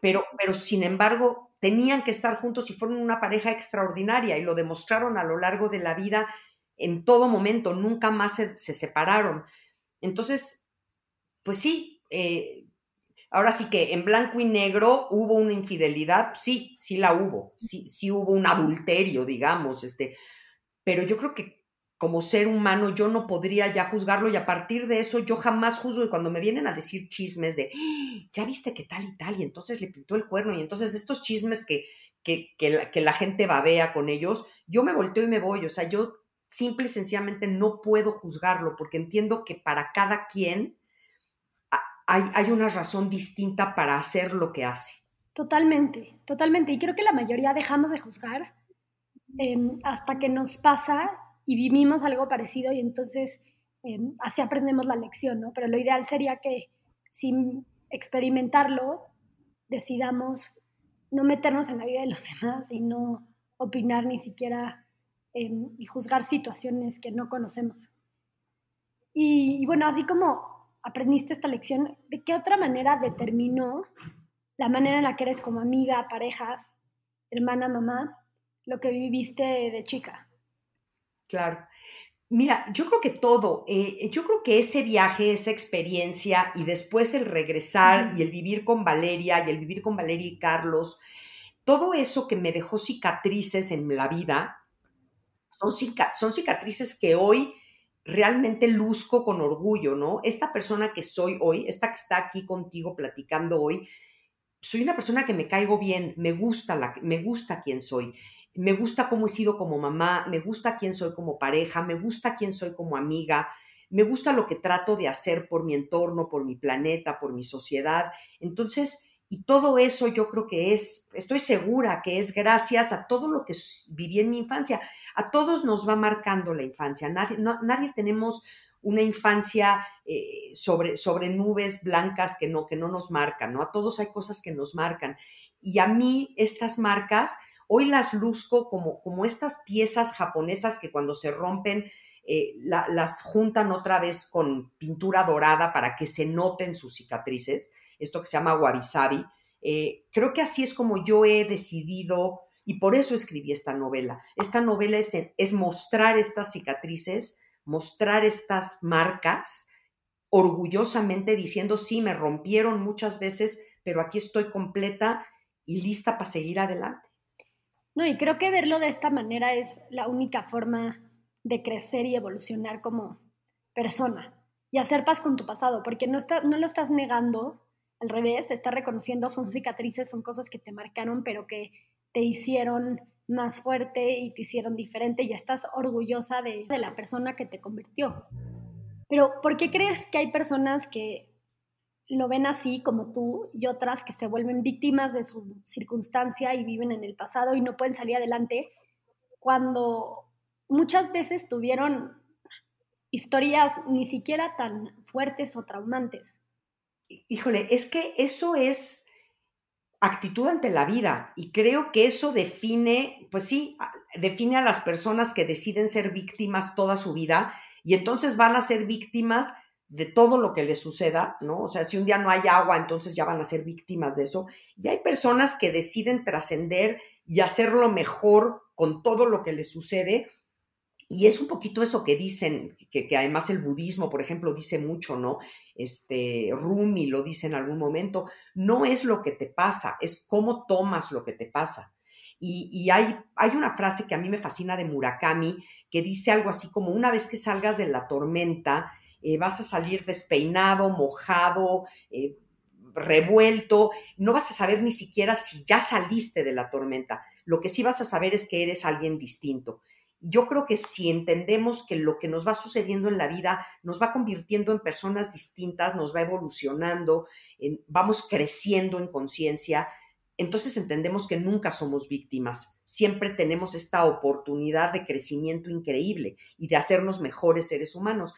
pero, pero sin embargo tenían que estar juntos y fueron una pareja extraordinaria y lo demostraron a lo largo de la vida en todo momento, nunca más se, separaron. Entonces, pues sí, eh, ahora sí que en blanco y negro hubo una infidelidad, sí, sí la hubo, sí, sí hubo un adulterio, digamos, este, pero yo creo que como ser humano yo no podría ya juzgarlo y a partir de eso yo jamás juzgo y cuando me vienen a decir chismes de, ya viste que tal y tal y entonces le pintó el cuerno y entonces estos chismes que, que, que, la, que la gente babea con ellos, yo me volteo y me voy, o sea, yo simple y sencillamente no puedo juzgarlo porque entiendo que para cada quien hay, una razón distinta para hacer lo que hace. Totalmente, totalmente. Y creo que la mayoría dejamos de juzgar em, hasta que nos pasa y vivimos algo parecido y entonces em, así aprendemos la lección, ¿no? Pero lo ideal sería que sin experimentarlo decidamos no meternos en la vida de los demás y no opinar ni siquiera y juzgar situaciones que no conocemos. Y, bueno, así como aprendiste esta lección, ¿de qué otra manera determinó la manera en la que eres como amiga, pareja, hermana, mamá, lo que viviste de chica? Claro. Mira, yo creo que todo, eh, yo creo que ese viaje, esa experiencia y después el regresar y el vivir con Valeria y el vivir con Valeria y Carlos, todo eso que me dejó cicatrices en la vida, son, cicatrices que hoy realmente luzco con orgullo, ¿no? Esta persona que soy hoy, esta que está aquí contigo platicando hoy, soy una persona que me caigo bien, me gusta, la, me gusta quién soy, me gusta cómo he sido como mamá, me gusta quién soy como pareja, me gusta quién soy como amiga, me gusta lo que trato de hacer por mi entorno, por mi planeta, por mi sociedad. Entonces, y todo eso yo creo que es, estoy segura que es gracias a todo lo que viví en mi infancia. A todos nos va marcando la infancia. Nadie, nadie tenemos una infancia eh, sobre, sobre nubes blancas que no, que no nos marcan, ¿no? A todos hay cosas que nos marcan. Y a mí estas marcas, hoy las luzco como, como estas piezas japonesas que cuando se rompen eh, las juntan otra vez con pintura dorada para que se noten sus cicatrices esto que se llama wabi eh, creo que así es como yo he decidido y por eso escribí esta novela. Esta novela es, es mostrar estas cicatrices, mostrar estas marcas, orgullosamente diciendo, sí, me rompieron muchas veces, pero aquí estoy completa y lista para seguir adelante. No, y creo que verlo de esta manera es la única forma de crecer y evolucionar como persona y hacer paz con tu pasado, porque no, está, no lo estás negando, al revés, está reconociendo, son cicatrices, son cosas que te marcaron, pero que te hicieron más fuerte y te hicieron diferente y estás orgullosa de, de la persona que te convirtió. Pero, ¿por qué crees que hay personas que lo ven así como tú y otras que se vuelven víctimas de su circunstancia y viven en el pasado y no pueden salir adelante cuando muchas veces tuvieron historias ni siquiera tan fuertes o traumantes? híjole, es que eso es actitud ante la vida y creo que eso define, pues sí, define a las personas que deciden ser víctimas toda su vida y entonces van a ser víctimas de todo lo que les suceda, ¿no? O sea, si un día no hay agua, entonces ya van a ser víctimas de eso. Y hay personas que deciden trascender y hacerlo mejor con todo lo que les sucede y es un poquito eso que dicen, que, además el budismo, por ejemplo, dice mucho, ¿no? Este, Rumi lo dice en algún momento, no es lo que te pasa, es cómo tomas lo que te pasa. Y, hay, hay, una frase que a mí me fascina de Murakami, que dice algo así como, una vez que salgas de la tormenta, eh, vas a salir despeinado, mojado, eh, revuelto, no vas a saber ni siquiera si ya saliste de la tormenta. Lo que sí vas a saber es que eres alguien distinto. Yo creo que si entendemos que lo que nos va sucediendo en la vida nos va convirtiendo en personas distintas, nos va evolucionando, vamos creciendo en conciencia, entonces entendemos que nunca somos víctimas, siempre tenemos esta oportunidad de crecimiento increíble y de hacernos mejores seres humanos.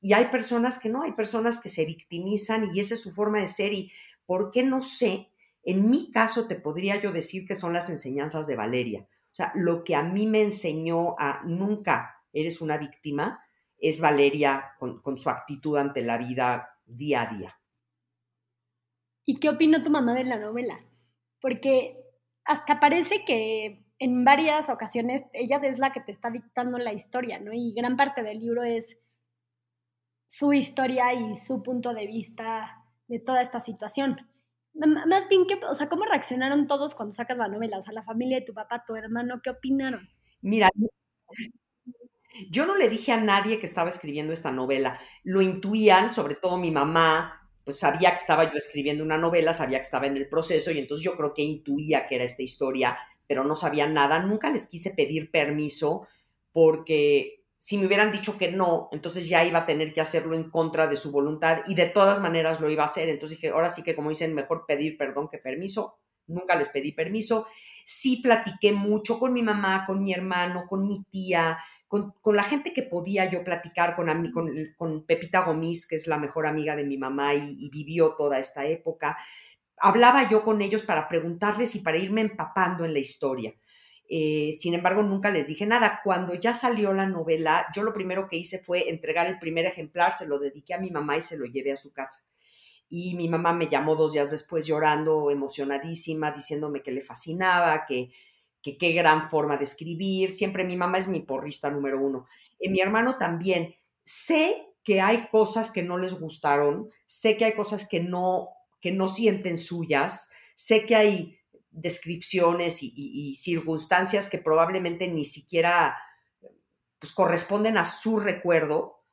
Y hay personas que no, hay personas que se victimizan y esa es su forma de ser y ¿por qué no sé? En mi caso te podría yo decir que son las enseñanzas de Valeria. O sea, lo que a mí me enseñó a nunca eres una víctima es Valeria con, su actitud ante la vida día a día. ¿Y qué opinó tu mamá de la novela? Porque hasta parece que en varias ocasiones ella es la que te está dictando la historia, ¿no? Y gran parte del libro es su historia y su punto de vista de toda esta situación. Más bien, que, o sea, ¿cómo reaccionaron todos cuando sacas la novela? O sea, la familia de tu papá, tu hermano, ¿qué opinaron? Mira, yo no le dije a nadie que estaba escribiendo esta novela. Lo intuían, sobre todo mi mamá, pues sabía que estaba yo escribiendo una novela, sabía que estaba en el proceso y entonces yo creo que intuía que era esta historia, pero no sabía nada. Nunca les quise pedir permiso porque si me hubieran dicho que no, entonces ya iba a tener que hacerlo en contra de su voluntad y de todas maneras lo iba a hacer. Entonces dije, ahora sí que como dicen, mejor pedir perdón que permiso. Nunca les pedí permiso. Sí platiqué mucho con mi mamá, con mi hermano, con mi tía, con, la gente que podía yo platicar, con, con, con, Pepita Gomis, que es la mejor amiga de mi mamá y, y vivió toda esta época. Hablaba yo con ellos para preguntarles y para irme empapando en la historia. Eh, sin embargo, nunca les dije nada. Cuando ya salió la novela, yo lo primero que hice fue entregar el primer ejemplar, se lo dediqué a mi mamá y se lo llevé a su casa. Y mi mamá me llamó dos días después llorando, emocionadísima, diciéndome que le fascinaba, que, que qué gran forma de escribir. Siempre mi mamá es mi porrista número uno. Y mi hermano también. Sé que hay cosas que no les gustaron, sé que hay cosas que no, que no sienten suyas, sé que hay descripciones y, circunstancias que probablemente ni siquiera pues, corresponden a su recuerdo,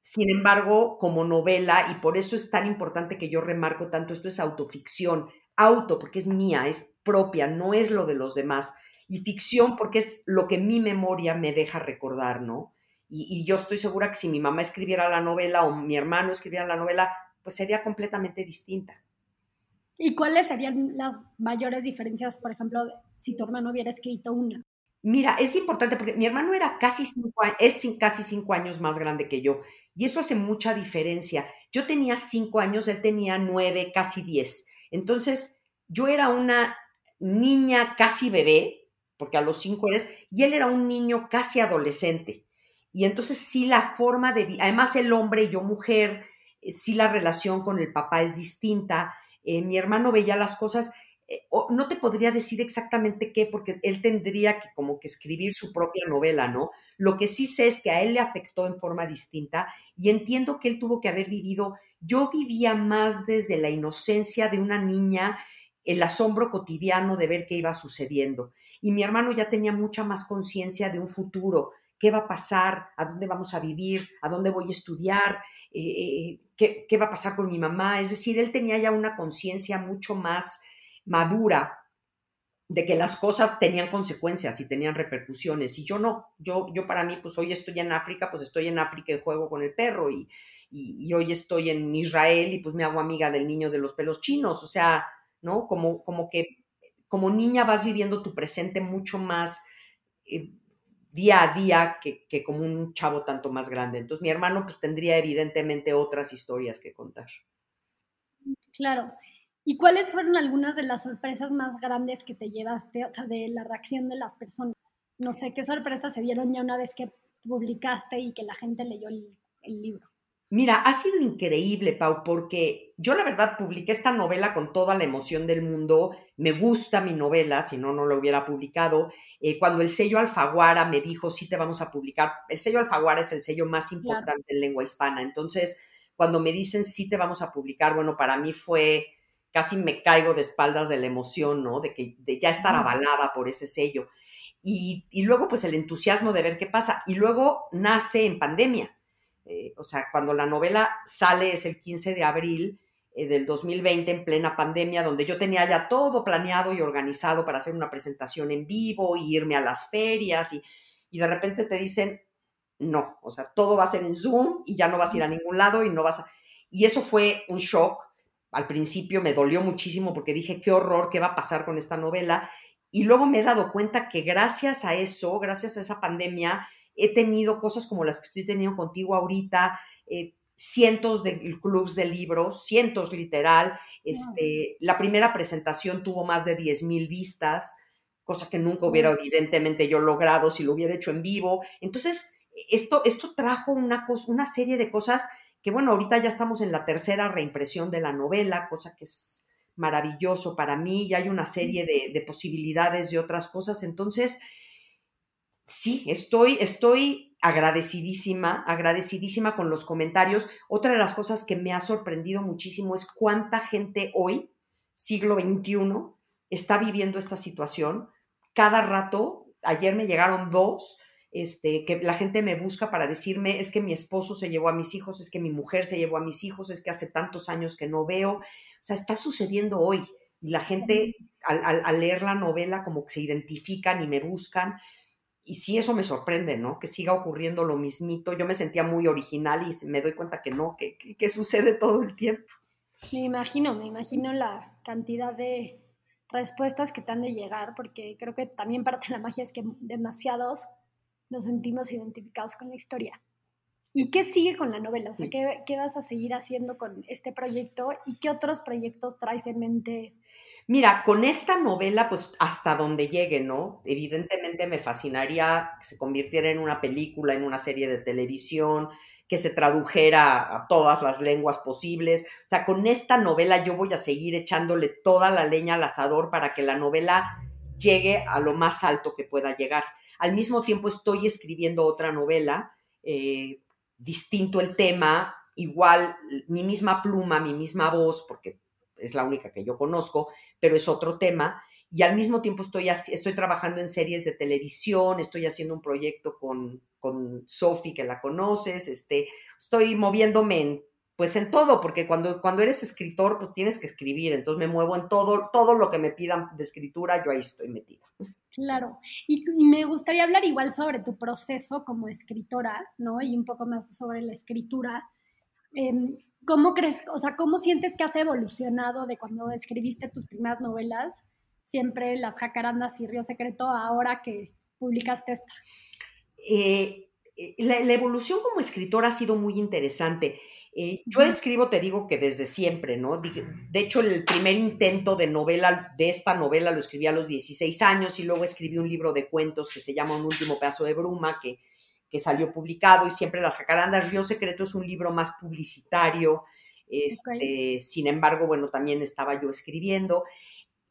Sin embargo, como novela, y por eso es tan importante que yo remarco tanto, esto es autoficción, auto porque es mía, es propia, no es lo de los demás, y ficción porque es lo que mi memoria me deja recordar, ¿no? Y, yo estoy segura que si mi mamá escribiera la novela o mi hermano escribiera la novela, pues sería completamente distinta. ¿Y cuáles serían las mayores diferencias, por ejemplo, si tu hermano hubiera escrito una? Mira, es importante porque mi hermano era casi cinco, es casi cinco años más grande que yo y eso hace mucha diferencia. Yo tenía cinco años, él tenía nueve, casi diez. Entonces, yo era una niña casi bebé, porque a los cinco eres, y él era un niño casi adolescente. Y entonces sí la forma de, además el hombre y yo mujer, eh, sí la relación con el papá es distinta. Eh, mi hermano veía las cosas, eh, no te podría decir exactamente qué, porque él tendría que como que escribir su propia novela, ¿no? Lo que sí sé es que a él le afectó en forma distinta y entiendo que él tuvo que haber vivido, yo vivía más desde la inocencia de una niña, el asombro cotidiano de ver qué iba sucediendo. Y mi hermano ya tenía mucha más conciencia de un futuro, qué va a pasar, a dónde vamos a vivir, a dónde voy a estudiar, eh, eh, qué, qué, va a pasar con mi mamá. Es decir, él tenía ya una conciencia mucho más madura de que las cosas tenían consecuencias y tenían repercusiones. Y yo no, yo, yo para mí, pues hoy estoy en África, pues estoy en África y juego con el perro. Y, y, hoy estoy en Israel y pues me hago amiga del niño de los pelos chinos. O sea, ¿no? Como, como que como niña vas viviendo tu presente mucho más eh, día a día que, como un chavo tanto más grande. Entonces mi hermano pues tendría evidentemente otras historias que contar. Claro. ¿Y cuáles fueron algunas de las sorpresas más grandes que te llevaste, o sea, de la reacción de las personas? No sé, ¿qué sorpresas se dieron ya una vez que publicaste y que la gente leyó el libro? Mira, ha sido increíble, Pau, porque yo la verdad publiqué esta novela con toda la emoción del mundo. Me gusta mi novela, si no, no la hubiera publicado. Eh, cuando el sello Alfaguara me dijo, sí te vamos a publicar, el sello Alfaguara es el sello más importante en lengua hispana. Entonces, cuando me dicen, sí te vamos a publicar, bueno, para mí fue, casi me caigo de espaldas de la emoción, ¿no? De que de ya estar avalada por ese sello. Y, y luego, pues el entusiasmo de ver qué pasa. Y luego nace en pandemia eh, o sea, cuando la novela sale es el 15 de abril eh, del 2020 en plena pandemia, donde yo tenía ya todo planeado y organizado para hacer una presentación en vivo y irme a las ferias y, y de repente te dicen, no, o sea, todo va a ser en Zoom y ya no vas a ir a ningún lado y no vas a... Y eso fue un shock. Al principio me dolió muchísimo porque dije, qué horror, qué va a pasar con esta novela. Y luego me he dado cuenta que gracias a eso, gracias a esa pandemia, he tenido cosas como las que estoy teniendo contigo ahorita, eh, cientos de clubs de libros, cientos literal. Este, La primera presentación tuvo más de 10 mil vistas, cosa que nunca hubiera evidentemente yo logrado si lo hubiera hecho en vivo. Entonces, esto, esto trajo una, una serie de cosas que, bueno, ahorita ya estamos en la tercera reimpresión de la novela, cosa que es maravilloso para mí, ya hay una serie de, de posibilidades de otras cosas. Entonces, sí, estoy, estoy agradecidísima, agradecidísima con los comentarios. Otra de las cosas que me ha sorprendido muchísimo es cuánta gente hoy, siglo XXI, está viviendo esta situación. Cada rato, ayer me llegaron dos, este, que la gente me busca para decirme, es que mi esposo se llevó a mis hijos, es que mi mujer se llevó a mis hijos, es que hace tantos años que no veo. O sea, está sucediendo hoy. Y la gente, al, al leer la novela, como que se identifican y me buscan y sí eso me sorprende, ¿no? Que siga ocurriendo lo mismito. Yo me sentía muy original y me doy cuenta que no, que, que, sucede todo el tiempo. Me imagino, me imagino la cantidad de respuestas que te han de llegar, porque creo que también parte de la magia es que demasiados nos sentimos identificados con la historia. ¿Y qué sigue con la novela? O sea, ¿qué, ¿qué, vas a seguir haciendo con este proyecto y qué otros proyectos traes en mente Mira, con esta novela, pues hasta donde llegue, ¿no? Evidentemente me fascinaría que se convirtiera en una película, en una serie de televisión, que se tradujera a todas las lenguas posibles. O sea, con esta novela yo voy a seguir echándole toda la leña al asador para que la novela llegue a lo más alto que pueda llegar. Al mismo tiempo estoy escribiendo otra novela, eh, distinto el tema, igual mi misma pluma, mi misma voz, porque es la única que yo conozco, pero es otro tema. y al mismo tiempo estoy, estoy trabajando en series de televisión, estoy haciendo un proyecto con, con Sophie, que la conoces, este, estoy moviéndome en, pues en todo, porque cuando, cuando eres escritor, pues tienes que escribir, entonces me muevo en todo, todo lo que me pidan de escritura, yo ahí estoy metida. Claro, y, me gustaría hablar igual sobre tu proceso como escritora, ¿no? Y un poco más sobre la escritura. Em, ¿Cómo crees, o sea, cómo sientes que has evolucionado de cuando escribiste tus primeras novelas, siempre Las Jacarandas y Río Secreto, ahora que publicaste esta? Eh, eh, la, evolución como escritora ha sido muy interesante. Eh, yo escribo, te digo que desde siempre, ¿no? De hecho, el primer intento de novela, de esta novela, lo escribí a los 16 años y luego escribí un libro de cuentos que se llama Un último pedazo de bruma, que, que salió publicado y siempre Las Jacarandas. Río Secreto es un libro más publicitario. Este, Sin embargo, bueno, también estaba yo escribiendo.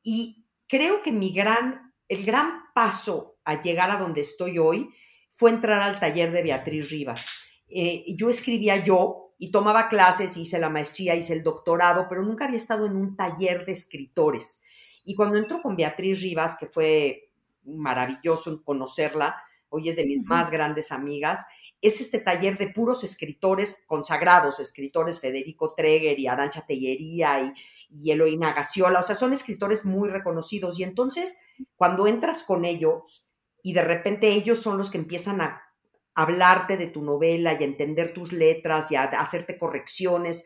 Y creo que mi gran, el gran paso a llegar a donde estoy hoy fue entrar al taller de Beatriz Rivas. Eh, yo escribía yo, y tomaba clases, hice la maestría, hice el doctorado, pero nunca había estado en un taller de escritores. Y cuando entro con Beatriz Rivas, que fue maravilloso conocerla, hoy es de mis más grandes amigas, es este taller de puros escritores consagrados, escritores Federico Treger y Arancha Tellería y, y Eloína Gaciola, o sea, son escritores muy reconocidos. Y entonces, cuando entras con ellos y de repente ellos son los que empiezan a hablarte de tu novela y entender tus letras y hacerte correcciones.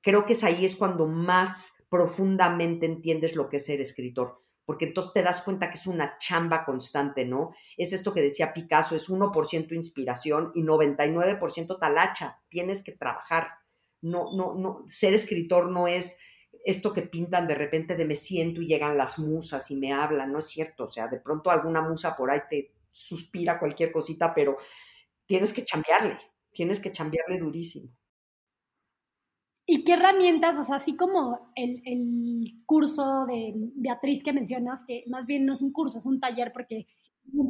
Creo que es ahí es cuando más profundamente entiendes lo que es ser escritor, porque entonces te das cuenta que es una chamba constante, ¿no? Es esto que decía Picasso, es 1% inspiración y 99% talacha, tienes que trabajar. No, no, no, ser escritor no es esto que pintan de repente de me siento y llegan las musas y me hablan, no es cierto, o sea, de pronto alguna musa por ahí te suspira cualquier cosita, pero tienes que chambearle, tienes que chambearle durísimo. ¿Y qué herramientas, o sea, así como el, curso de Beatriz que mencionas, que más bien no es un curso, es un taller porque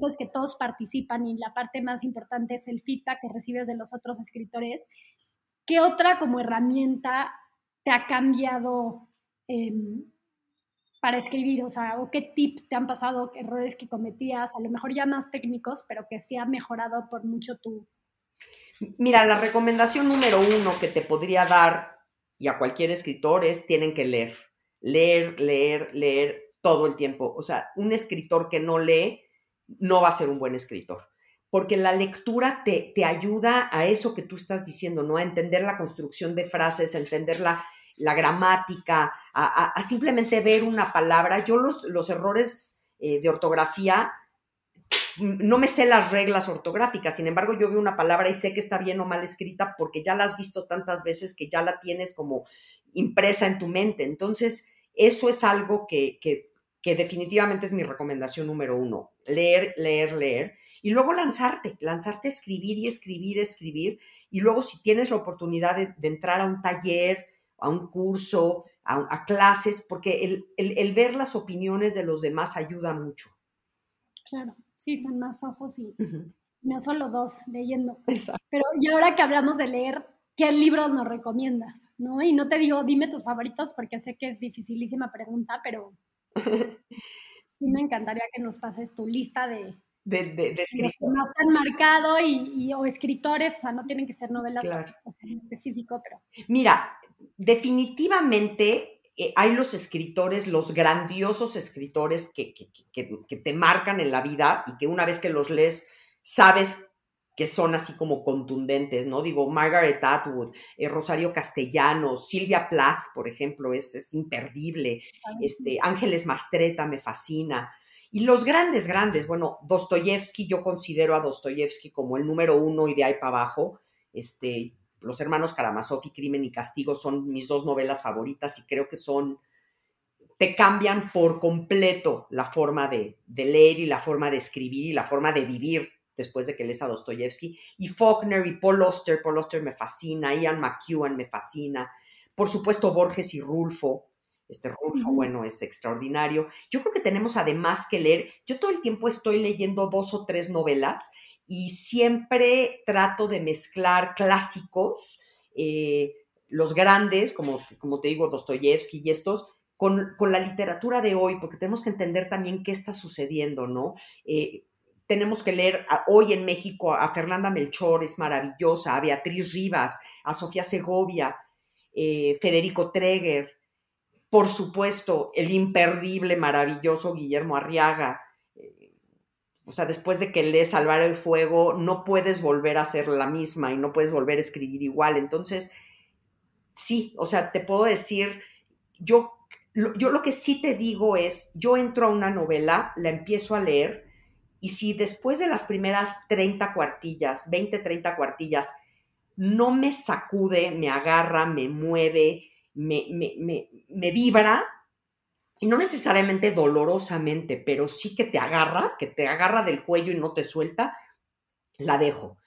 es que todos participan y la parte más importante es el feedback que recibes de los otros escritores, ¿qué otra como herramienta te ha cambiado em, para escribir? O sea, ¿o qué tips te han pasado, errores que cometías, a lo mejor ya más técnicos, pero que sí ha mejorado por mucho tu... Mira, la recomendación número uno que te podría dar y a cualquier escritor es tienen que leer, leer, leer, leer todo el tiempo. O sea, un escritor que no lee no va a ser un buen escritor porque la lectura te, te, ayuda a eso que tú estás diciendo, ¿no? A entender la construcción de frases, a entender la, la gramática, a, simplemente ver una palabra. Yo los, errores eh, de ortografía, no me sé las reglas ortográficas, sin embargo yo veo una palabra y sé que está bien o mal escrita porque ya la has visto tantas veces que ya la tienes como impresa en tu mente. Entonces, eso es algo que, que, definitivamente es mi recomendación número uno, leer, leer, leer, y luego lanzarte, lanzarte a escribir y escribir, escribir, y luego si tienes la oportunidad de entrar a un taller, a un curso, a, clases, porque el, ver las opiniones de los demás ayuda mucho. Claro, sí, son más ojos y no solo dos leyendo. Pero y ahora que hablamos de leer, ¿qué libros nos recomiendas? ¿No? Y no te digo, dime tus favoritos porque sé que es dificilísima pregunta, pero sí me encantaría que nos pases tu lista de, de, de, de más han marcado y, o escritores, o sea, no tienen que ser novelas en específico, pero... Mira, definitivamente eh, hay los escritores, los grandiosos escritores que, que, te marcan en la vida y que una vez que los lees sabes que son así como contundentes, ¿no? Digo, Margaret Atwood, eh, Rosario Castellanos, Silvia Plath, por ejemplo, es, es imperdible. Este, Ángeles Mastreta me fascina. Y los grandes, grandes, bueno, Dostoyevsky, yo considero a Dostoyevsky como el número uno y de ahí para abajo. Este, los hermanos Karamazov y Crimen y Castigo son mis dos novelas favoritas y creo que son, te cambian por completo la forma de, leer y la forma de escribir y la forma de vivir después de que lees a Dostoyevsky. Y Faulkner y Paul Auster, Paul Auster me fascina, Ian McEwan me fascina, por supuesto Borges y Rulfo, este Rulfo, bueno, es extraordinario. Yo creo que tenemos además que leer, yo todo el tiempo estoy leyendo dos o tres novelas y siempre trato de mezclar clásicos, eh, los grandes, como, como te digo, Dostoyevsky y estos, con, la literatura de hoy, porque tenemos que entender también qué está sucediendo, ¿no? Eh, tenemos que leer hoy en México a Fernanda Melchor, es maravillosa, a Beatriz Rivas, a Sofía Segovia, eh, Federico Treger, por supuesto, el imperdible, maravilloso Guillermo Arriaga. O sea, después de que lees Salvar el Fuego, no puedes volver a ser la misma y no puedes volver a escribir igual. Entonces, sí, o sea, te puedo decir, yo, yo lo que sí te digo es, yo entro a una novela, la empiezo a leer, y si después de las primeras 30 cuartillas, 20, 30 cuartillas, no me sacude, me agarra, me mueve, me, me, vibra, y no necesariamente dolorosamente, pero sí que te agarra, que te agarra del cuello y no te suelta, la dejo.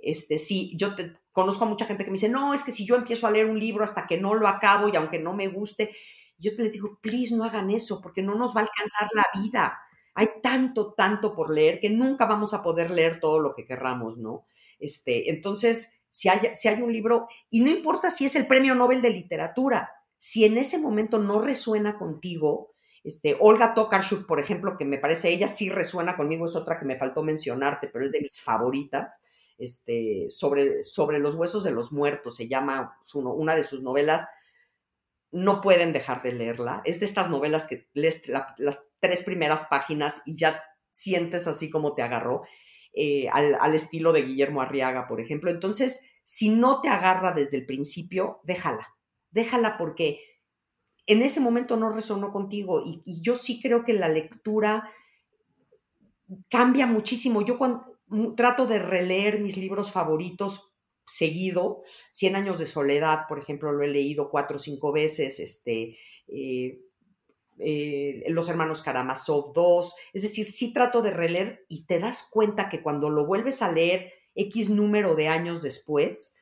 Este, sí, yo te, conozco a mucha gente que me dice, no, es que si yo empiezo a leer un libro hasta que no lo acabo y aunque no me guste, yo te les digo, please no hagan eso porque no nos va a alcanzar la vida hay tanto, tanto por leer que nunca vamos a poder leer todo lo que querramos, ¿no? Este, entonces, si hay, si hay un libro, y no importa si es el premio Nobel de literatura, si en ese momento no resuena contigo, este, Olga Tokarczuk, por ejemplo, que me parece, ella sí resuena conmigo, es otra que me faltó mencionarte, pero es de mis favoritas, este, sobre, sobre los huesos de los muertos, se llama una de sus novelas, no pueden dejar de leerla, es de estas novelas que lees las tres primeras páginas y ya sientes así como te agarró, eh, al, estilo de Guillermo Arriaga, por ejemplo. Entonces, si no te agarra desde el principio, déjala, déjala porque en ese momento no resonó contigo y, yo sí creo que la lectura cambia muchísimo. Yo cuando trato de releer mis libros favoritos seguido, Cien años de soledad, por ejemplo, lo he leído cuatro o cinco veces, este, eh, eh, Los Hermanos Karamazov 2, es decir, sí trato de releer y te das cuenta que cuando lo vuelves a leer X número de años después,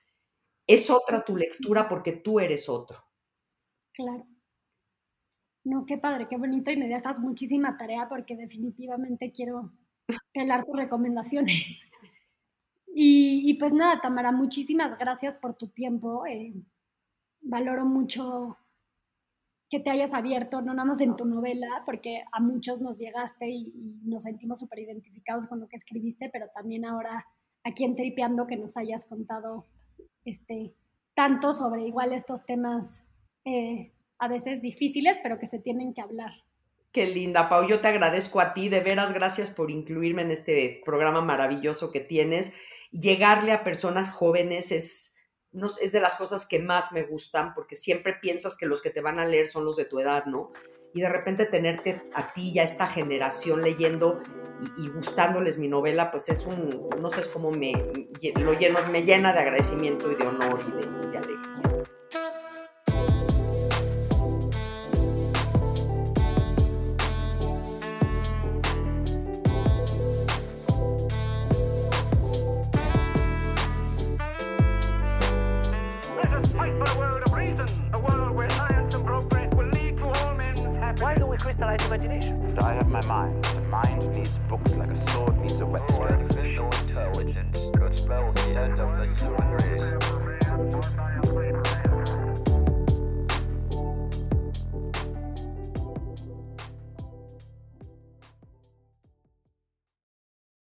es otra tu lectura porque tú eres otro. Claro. No, qué padre, qué bonito y me dejas muchísima tarea porque definitivamente quiero pelar tus recomendaciones. Y, pues nada, Tamara, muchísimas gracias por tu tiempo. Eh, valoro mucho que te hayas abierto, no nada más en tu novela, porque a muchos nos llegaste y, nos sentimos súper identificados con lo que escribiste, pero también ahora aquí en Tripeando que nos hayas contado este, tanto sobre igual estos temas eh, a veces difíciles, pero que se tienen que hablar. Qué linda, Pau. Yo te agradezco a ti, de veras, gracias por incluirme en este programa maravilloso que tienes. Llegarle a personas jóvenes es, es de las cosas que más me gustan porque siempre piensas que los que te van a leer son los de tu edad, ¿no? Y de repente tenerte a ti y a esta generación leyendo y, gustándoles mi novela, pues es un, no sé, es como me, lo lleno, me llena de agradecimiento y de honor y de alegría. an imagination. I have my mind. The mind needs books like a sword needs a weapon. Oh, artificial intelligence could spell the end of the human race.